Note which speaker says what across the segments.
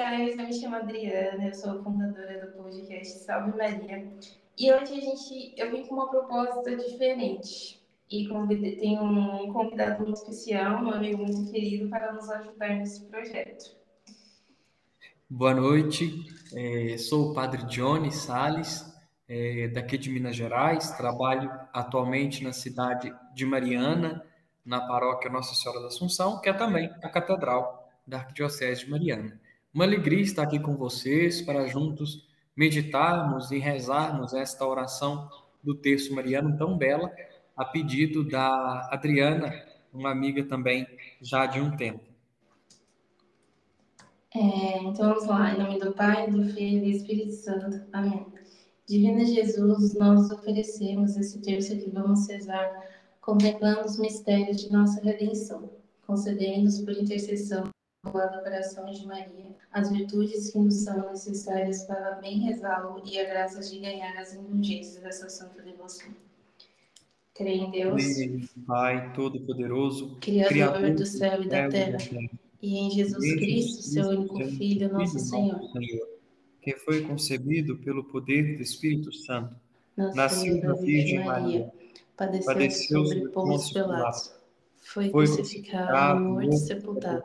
Speaker 1: Caio, eu me chamo Adriana, eu sou fundadora do podcast Salve Maria. E hoje a gente, eu vim com uma proposta diferente. E convidei, tem um convidado muito especial, um amigo muito querido, para nos ajudar nesse projeto.
Speaker 2: Boa noite, é, sou o Padre Johnny Sales, é, daqui de Minas Gerais, trabalho atualmente na cidade de Mariana, na paróquia Nossa Senhora da Assunção, que é também a catedral da Arquidiocese de Mariana. Uma alegria estar aqui com vocês para juntos meditarmos e rezarmos esta oração do terço mariano tão bela, a pedido da Adriana, uma amiga também já de um tempo.
Speaker 1: É, então vamos lá, em nome do Pai, do Filho e do Espírito Santo. Amém. Divina Jesus, nós oferecemos esse terço que vamos rezar, contemplando os mistérios de nossa redenção, concedendo-nos por intercessão do coração de Maria, as virtudes que nos são necessárias para bem rezá-lo e a graça de ganhar as indulgências dessa santa devoção. Creio em Deus,
Speaker 2: Pai Todo-Poderoso,
Speaker 1: Criador, Criador do céu e da terra, e em Jesus Cristo, seu único Filho, nosso Senhor,
Speaker 2: que foi concebido pelo poder do Espírito Santo, nasceu da Virgem Maria,
Speaker 1: padeceu, padeceu sobre Pôncio Pilatos, foi crucificado, morto e sepultado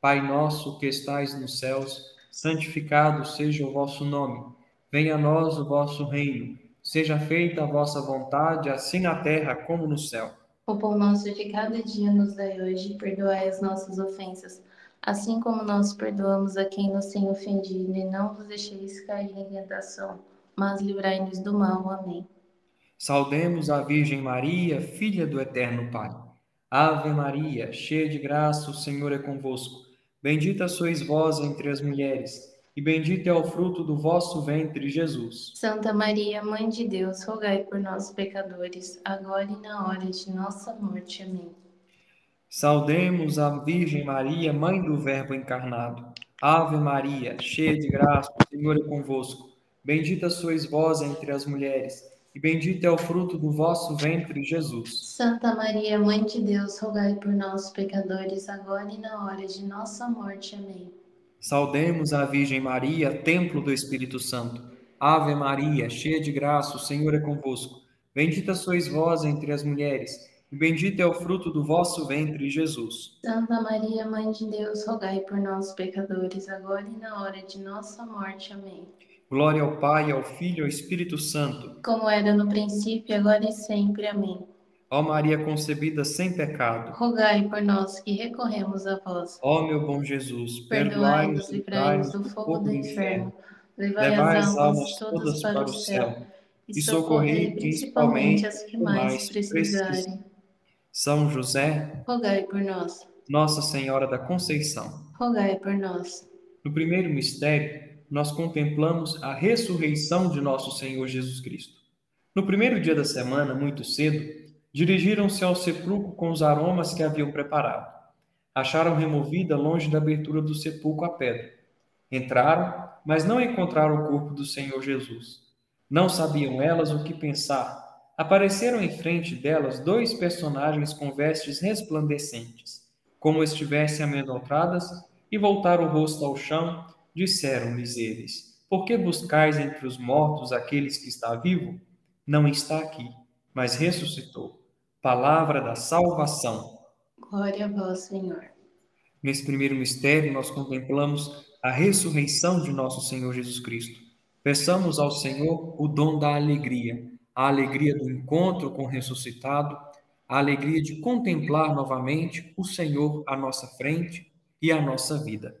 Speaker 2: Pai nosso que estais nos céus, santificado seja o vosso nome. Venha a nós o vosso reino. Seja feita a vossa vontade, assim na terra como no céu.
Speaker 1: O pão nosso de cada dia nos dai hoje, perdoai as nossas ofensas, assim como nós perdoamos a quem nos tem ofendido, e não vos deixeis cair em tentação, mas livrai-nos do mal. Amém.
Speaker 2: Saudemos a Virgem Maria, filha do Eterno Pai. Ave Maria, cheia de graça, o Senhor é convosco. Bendita sois vós entre as mulheres, e bendito é o fruto do vosso ventre, Jesus.
Speaker 1: Santa Maria, Mãe de Deus, rogai por nós, pecadores, agora e na hora de nossa morte. Amém.
Speaker 2: Saudemos a Virgem Maria, Mãe do Verbo encarnado. Ave Maria, cheia de graça, o Senhor é convosco. Bendita sois vós entre as mulheres e bendito é o fruto do vosso ventre, Jesus.
Speaker 1: Santa Maria, Mãe de Deus, rogai por nós, pecadores, agora e na hora de nossa morte. Amém.
Speaker 2: Saudemos a Virgem Maria, templo do Espírito Santo. Ave Maria, cheia de graça, o Senhor é convosco. Bendita sois vós entre as mulheres, e bendito é o fruto do vosso ventre, Jesus.
Speaker 1: Santa Maria, Mãe de Deus, rogai por nós, pecadores, agora e na hora de nossa morte. Amém.
Speaker 2: Glória ao Pai, ao Filho e ao Espírito Santo.
Speaker 1: Como era no princípio, agora e sempre. Amém.
Speaker 2: Ó Maria concebida sem pecado.
Speaker 1: Rogai por nós que recorremos a vós.
Speaker 2: Ó meu bom Jesus,
Speaker 1: perdoai-nos e livrai-nos do fogo do inferno. Levai as almas todas para o céu e socorrei principalmente as que mais precisarem.
Speaker 2: São José,
Speaker 1: rogai por nós.
Speaker 2: Nossa Senhora da Conceição,
Speaker 1: rogai por nós.
Speaker 2: No primeiro mistério, nós contemplamos a ressurreição de nosso Senhor Jesus Cristo. No primeiro dia da semana, muito cedo, dirigiram-se ao sepulcro com os aromas que haviam preparado. Acharam removida longe da abertura do sepulcro a pedra. Entraram, mas não encontraram o corpo do Senhor Jesus. Não sabiam elas o que pensar. Apareceram em frente delas dois personagens com vestes resplandecentes, como estivessem amedrontadas, e voltaram o rosto ao chão Disseram-lhes eles: Por que buscais entre os mortos aqueles que está vivo? Não está aqui, mas ressuscitou. Palavra da salvação.
Speaker 1: Glória a vós, Senhor.
Speaker 2: Nesse primeiro mistério, nós contemplamos a ressurreição de nosso Senhor Jesus Cristo. Peçamos ao Senhor o dom da alegria, a alegria do encontro com o ressuscitado, a alegria de contemplar novamente o Senhor à nossa frente e à nossa vida.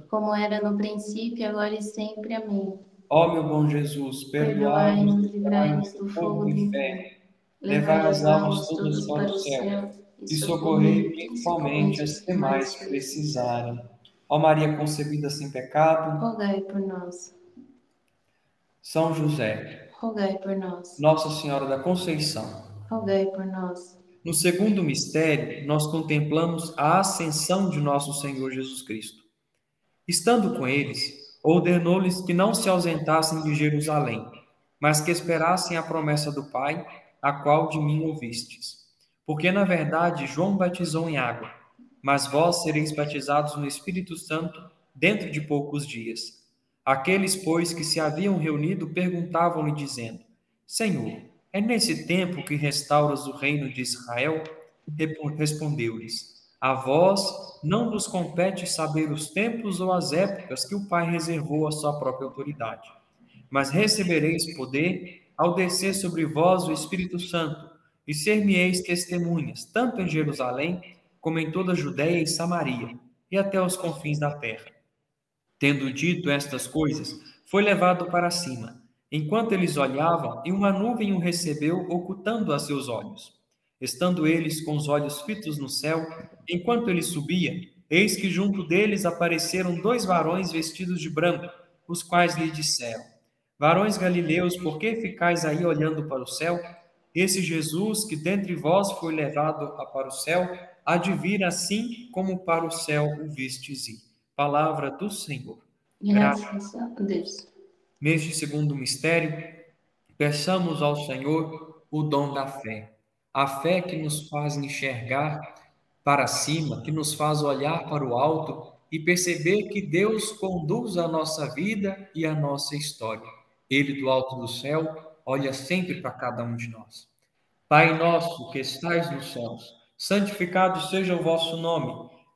Speaker 1: Como era no princípio, agora e sempre. Amém.
Speaker 2: Ó meu bom Jesus, perdoai-nos, livrai-nos do fogo do inferno, levai as almas todas para o céu e socorrei principalmente as que mais precisarem. Ó Maria concebida sem pecado,
Speaker 1: rogai por nós.
Speaker 2: São José,
Speaker 1: rogai por nós.
Speaker 2: Nossa Senhora da Conceição,
Speaker 1: rogai por nós.
Speaker 2: No segundo mistério, nós contemplamos a ascensão de nosso Senhor Jesus Cristo. Estando com eles, ordenou-lhes que não se ausentassem de Jerusalém, mas que esperassem a promessa do Pai, a qual de mim ouvistes. Porque, na verdade, João batizou em água, mas vós sereis batizados no Espírito Santo dentro de poucos dias. Aqueles, pois, que se haviam reunido perguntavam-lhe, dizendo: Senhor, é nesse tempo que restauras o reino de Israel? Respondeu-lhes: A vós não vos compete saber os tempos ou as épocas que o Pai reservou à sua própria autoridade. Mas recebereis poder ao descer sobre vós o Espírito Santo, e ser-me-eis testemunhas, tanto em Jerusalém, como em toda a Judéia e Samaria, e até os confins da terra. Tendo dito estas coisas, foi levado para cima. Enquanto eles olhavam, e uma nuvem o recebeu, ocultando a seus olhos. Estando eles com os olhos fitos no céu, enquanto ele subia, eis que junto deles apareceram dois varões vestidos de branco, os quais lhe disseram: Varões galileus, por que ficais aí olhando para o céu? Esse Jesus que dentre vós foi levado para o céu, há de vir assim como para o céu o vistes ir. Palavra do Senhor.
Speaker 1: Graças a Deus.
Speaker 2: Neste segundo mistério, peçamos ao Senhor o dom da fé. A fé que nos faz enxergar para cima, que nos faz olhar para o alto e perceber que Deus conduz a nossa vida e a nossa história. Ele, do alto do céu, olha sempre para cada um de nós. Pai nosso que estais nos céus, santificado seja o vosso nome.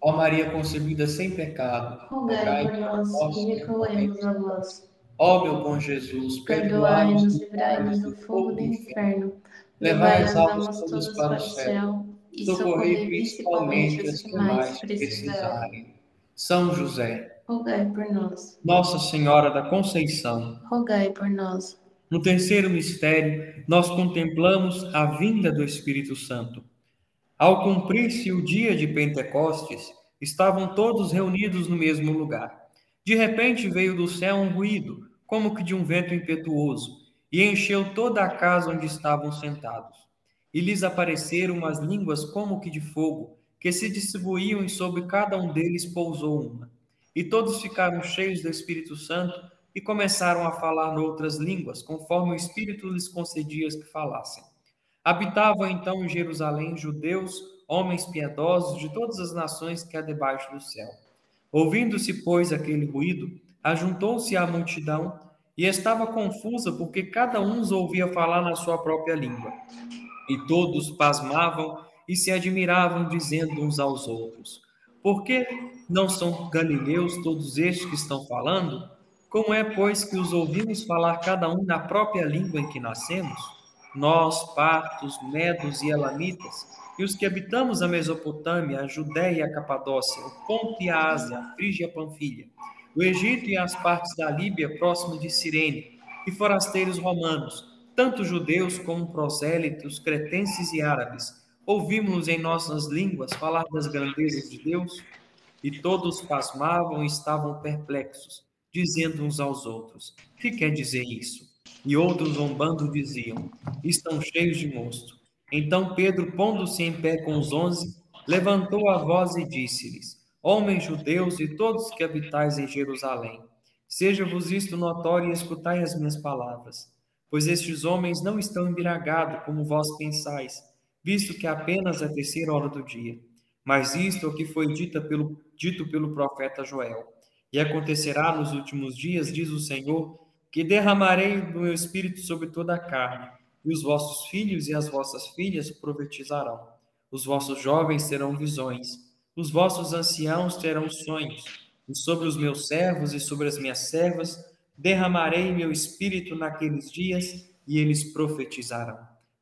Speaker 2: Ó Maria concebida sem pecado,
Speaker 1: rogai por nós e recorremos a vós.
Speaker 2: Ó meu bom Jesus,
Speaker 1: perdoai-nos e livrai-nos do fogo do inferno. Levai as almas todas para o céu e socorrei principalmente os que mais precisarem.
Speaker 2: São José,
Speaker 1: rogai por nós.
Speaker 2: Nossa Senhora da Conceição,
Speaker 1: rogai por nós.
Speaker 2: No terceiro mistério, nós contemplamos a vinda do Espírito Santo. Ao cumprir-se o dia de Pentecostes, estavam todos reunidos no mesmo lugar. De repente veio do céu um ruído, como que de um vento impetuoso, e encheu toda a casa onde estavam sentados. E lhes apareceram umas línguas como que de fogo, que se distribuíam e sobre cada um deles pousou uma. E todos ficaram cheios do Espírito Santo e começaram a falar noutras línguas, conforme o Espírito lhes concedia que falassem. Habitavam então em Jerusalém judeus, homens piedosos de todas as nações que há debaixo do céu. Ouvindo-se, pois, aquele ruído, ajuntou-se a multidão e estava confusa porque cada um os ouvia falar na sua própria língua. E todos pasmavam e se admiravam, dizendo uns aos outros: Por que não são galileus todos estes que estão falando? Como é, pois, que os ouvimos falar cada um na própria língua em que nascemos? Nós, partos, medos e elamitas, e os que habitamos a Mesopotâmia, a Judéia e a Capadócia, o Ponto e a Ásia, a Frígia e a Panfilha, o Egito e as partes da Líbia próximo de Cirene, e forasteiros romanos, tanto judeus como prosélitos, cretenses e árabes, ouvimos em nossas línguas falar das grandezas de Deus? E todos pasmavam e estavam perplexos, dizendo uns aos outros: Que quer dizer isso? E outros, zombando, diziam: Estão cheios de monstro. Então Pedro, pondo-se em pé com os onze, levantou a voz e disse-lhes: Homens judeus e todos que habitais em Jerusalém, seja-vos isto notório e escutai as minhas palavras. Pois estes homens não estão embriagados, como vós pensais, visto que apenas é terceira hora do dia. Mas isto é o que foi dito pelo, dito pelo profeta Joel. E acontecerá nos últimos dias, diz o Senhor, que derramarei do meu espírito sobre toda a carne, e os vossos filhos e as vossas filhas profetizarão. Os vossos jovens terão visões, os vossos anciãos terão sonhos, e sobre os meus servos e sobre as minhas servas derramarei meu espírito naqueles dias, e eles profetizarão.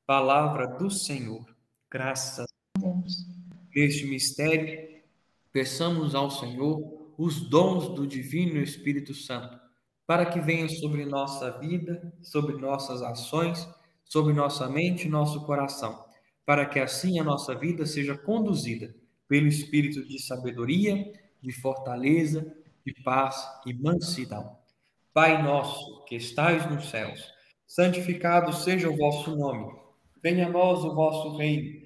Speaker 2: Palavra do Senhor. Graças a Deus. Neste mistério, peçamos ao Senhor os dons do Divino Espírito Santo, para que venham sobre nossa vida, sobre nossas ações, sobre nossa mente e nosso coração, para que assim a nossa vida seja conduzida pelo espírito de sabedoria, de fortaleza, de paz e mansidão. Pai nosso, que estais nos céus, santificado seja o vosso nome. Venha a nós o vosso reino.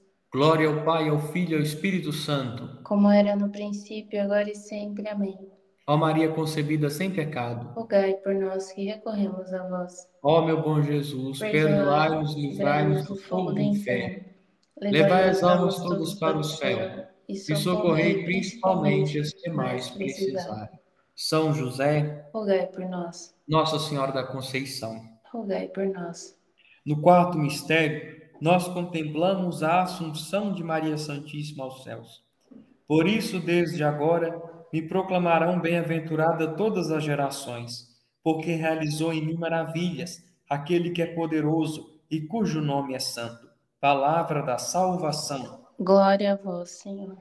Speaker 2: Glória ao Pai, ao Filho e ao Espírito Santo.
Speaker 1: Como era no princípio, agora e sempre. Amém.
Speaker 2: Ó Maria concebida sem pecado,
Speaker 1: rogai por nós que recorremos a vós.
Speaker 2: Ó meu bom Jesus, perdoai-nos e livrai-nos do fogo do inferno Levai as almas todas para o céu e socorrei principalmente as que mais precisarem. São José,
Speaker 1: rogai por nós.
Speaker 2: Nossa Senhora da Conceição,
Speaker 1: rogai por nós.
Speaker 2: No quarto mistério, nós contemplamos a Assunção de Maria Santíssima aos céus. Por isso, desde agora, me proclamarão bem-aventurada todas as gerações, porque realizou em mim maravilhas aquele que é poderoso e cujo nome é santo palavra da salvação.
Speaker 1: Glória a vós, Senhor.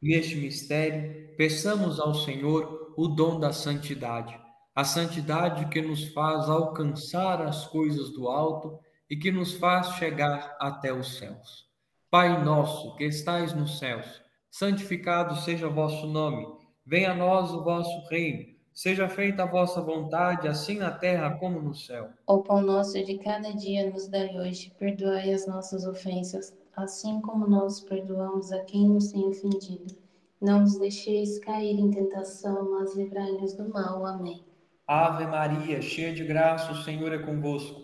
Speaker 2: Neste mistério, peçamos ao Senhor o dom da santidade, a santidade que nos faz alcançar as coisas do alto e que nos faz chegar até os céus. Pai nosso que estais nos céus, santificado seja o vosso nome. Venha a nós o vosso reino. Seja feita a vossa vontade, assim na terra como no céu.
Speaker 1: O pão nosso de cada dia nos dai hoje. Perdoai as nossas ofensas, assim como nós perdoamos a quem nos tem ofendido. Não nos deixeis cair em tentação, mas livrai-nos do mal. Amém.
Speaker 2: Ave Maria, cheia de graça, o Senhor é convosco.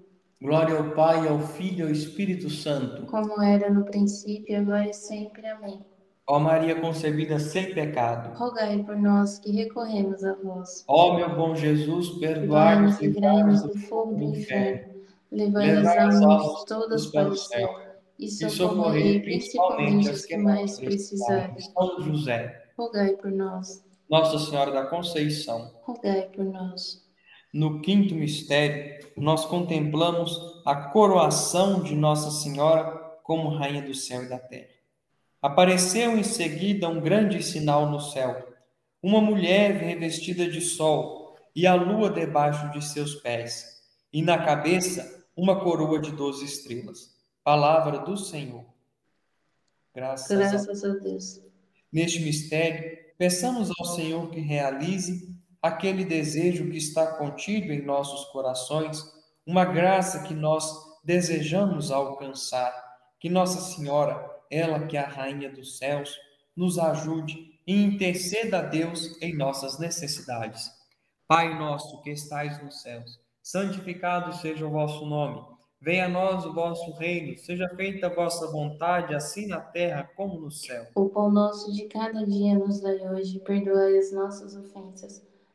Speaker 2: Glória ao Pai, ao Filho e ao Espírito Santo.
Speaker 1: Como era no princípio, agora e sempre. Amém.
Speaker 2: Ó Maria concebida sem pecado.
Speaker 1: Rogai por nós que recorremos a vós.
Speaker 2: Ó meu bom Jesus, perdoai-nos
Speaker 1: e livrai-nos do fogo do inferno. Levai as almas todas para o céu e socorrei principalmente as que mais precisarem.
Speaker 2: São José.
Speaker 1: Rogai por nós.
Speaker 2: Nossa Senhora da Conceição.
Speaker 1: Rogai por nós.
Speaker 2: No quinto mistério, nós contemplamos a coroação de Nossa Senhora como Rainha do céu e da terra. Apareceu em seguida um grande sinal no céu: uma mulher revestida de sol e a lua debaixo de seus pés, e na cabeça uma coroa de doze estrelas. Palavra do Senhor.
Speaker 1: Graças, Graças a Deus.
Speaker 2: Neste mistério, peçamos ao Senhor que realize aquele desejo que está contido em nossos corações, uma graça que nós desejamos alcançar. Que Nossa Senhora, ela que é a Rainha dos céus, nos ajude e interceda a Deus em nossas necessidades. Pai nosso que estais nos céus, santificado seja o vosso nome. Venha a nós o vosso reino, seja feita a vossa vontade, assim na terra como no céu.
Speaker 1: O pão nosso de cada dia nos dai hoje, perdoai as nossas ofensas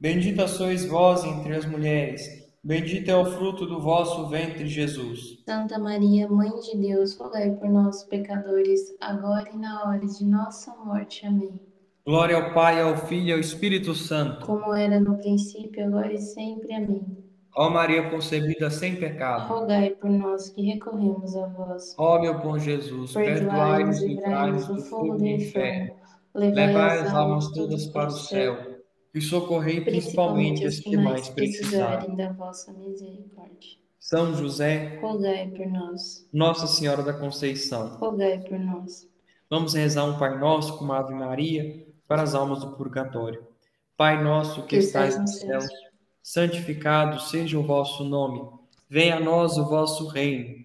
Speaker 2: Bendita sois vós entre as mulheres, bendito é o fruto do vosso ventre, Jesus.
Speaker 1: Santa Maria, Mãe de Deus, rogai por nós, pecadores, agora e na hora de nossa morte. Amém.
Speaker 2: Glória ao Pai, ao Filho e ao Espírito Santo.
Speaker 1: Como era no princípio, agora e sempre. Amém.
Speaker 2: Ó Maria concebida sem pecado.
Speaker 1: Rogai por nós que recorremos a vós.
Speaker 2: Ó meu bom Jesus, perdoai-nos e livrai-nos do fogo do inferno. Levai as almas todas para o céu e socorrei principalmente as que mais precisarem
Speaker 1: da vossa misericórdia.
Speaker 2: São José,
Speaker 1: rogai por nós.
Speaker 2: Nossa Senhora da Conceição,
Speaker 1: rogai por nós.
Speaker 2: Vamos rezar um Pai Nosso com uma Ave Maria para as almas do purgatório. Pai nosso que, que estais no céu, santificado seja o vosso nome. Venha a nós o vosso reino.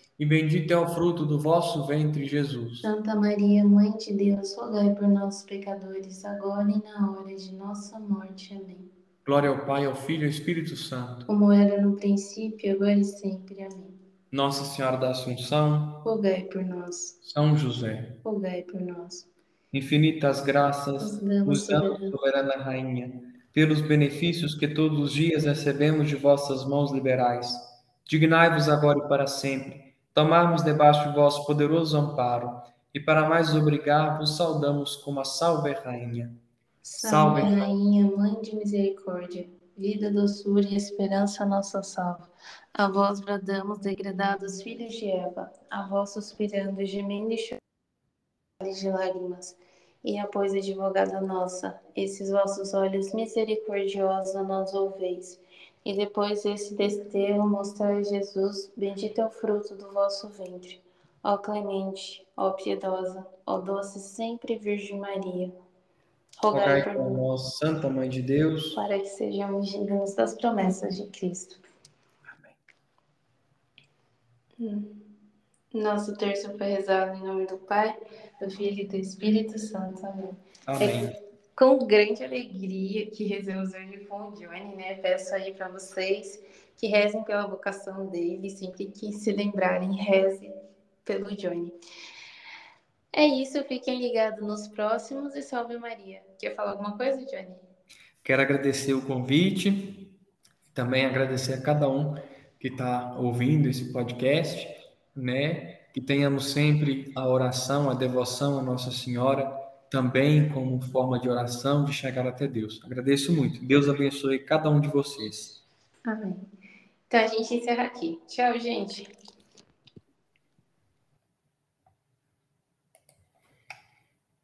Speaker 2: e bendito é o fruto do vosso ventre, Jesus.
Speaker 1: Santa Maria, Mãe de Deus, rogai por nós, pecadores, agora e na hora de nossa morte. Amém.
Speaker 2: Glória ao Pai, ao Filho e ao Espírito Santo.
Speaker 1: Como era no princípio, agora e sempre. Amém.
Speaker 2: Nossa Senhora da Assunção,
Speaker 1: rogai por nós.
Speaker 2: São José,
Speaker 1: rogai por nós.
Speaker 2: Infinitas graças, nos damos, soberana Rainha pelos benefícios que todos os dias recebemos de vossas mãos liberais. Dignai-vos agora e para sempre, tomarmos debaixo de vosso poderoso amparo, e para mais obrigar, vos saudamos como a Salve Rainha.
Speaker 1: Salve, Salve Rainha, Mãe de Misericórdia, vida, doçura e esperança nossa salva. A vós bradamos, degradados filhos de Eva, a vós suspirando, gemendo e chorando de lágrimas e após advogada nossa, esses vossos olhos misericordiosos a nós ouveis. E depois desse desterro mostrar Jesus, bendito é o fruto do vosso ventre. Ó clemente, ó piedosa, ó doce sempre Virgem Maria.
Speaker 2: Rogai por nós, Santa Mãe de Deus,
Speaker 1: para que sejamos dignos das promessas de Cristo. Amém. Hum. Nosso terço foi rezado em nome do Pai, do Filho e do Espírito Santo. Amém.
Speaker 2: Amém.
Speaker 1: É com grande alegria que rezamos hoje com o Johnny, né? Peço aí para vocês que rezem pela vocação dele, sempre que se lembrarem, rezem pelo Johnny. É isso, fiquem ligados nos próximos e salve Maria. Quer falar alguma coisa, Johnny?
Speaker 2: Quero agradecer o convite, também agradecer a cada um que está ouvindo esse podcast, né? que tenhamos sempre a oração, a devoção à Nossa Senhora, também como forma de oração, de chegar até Deus. Agradeço muito. Deus abençoe cada um de vocês.
Speaker 1: Amém. Então a gente encerra aqui. Tchau, gente.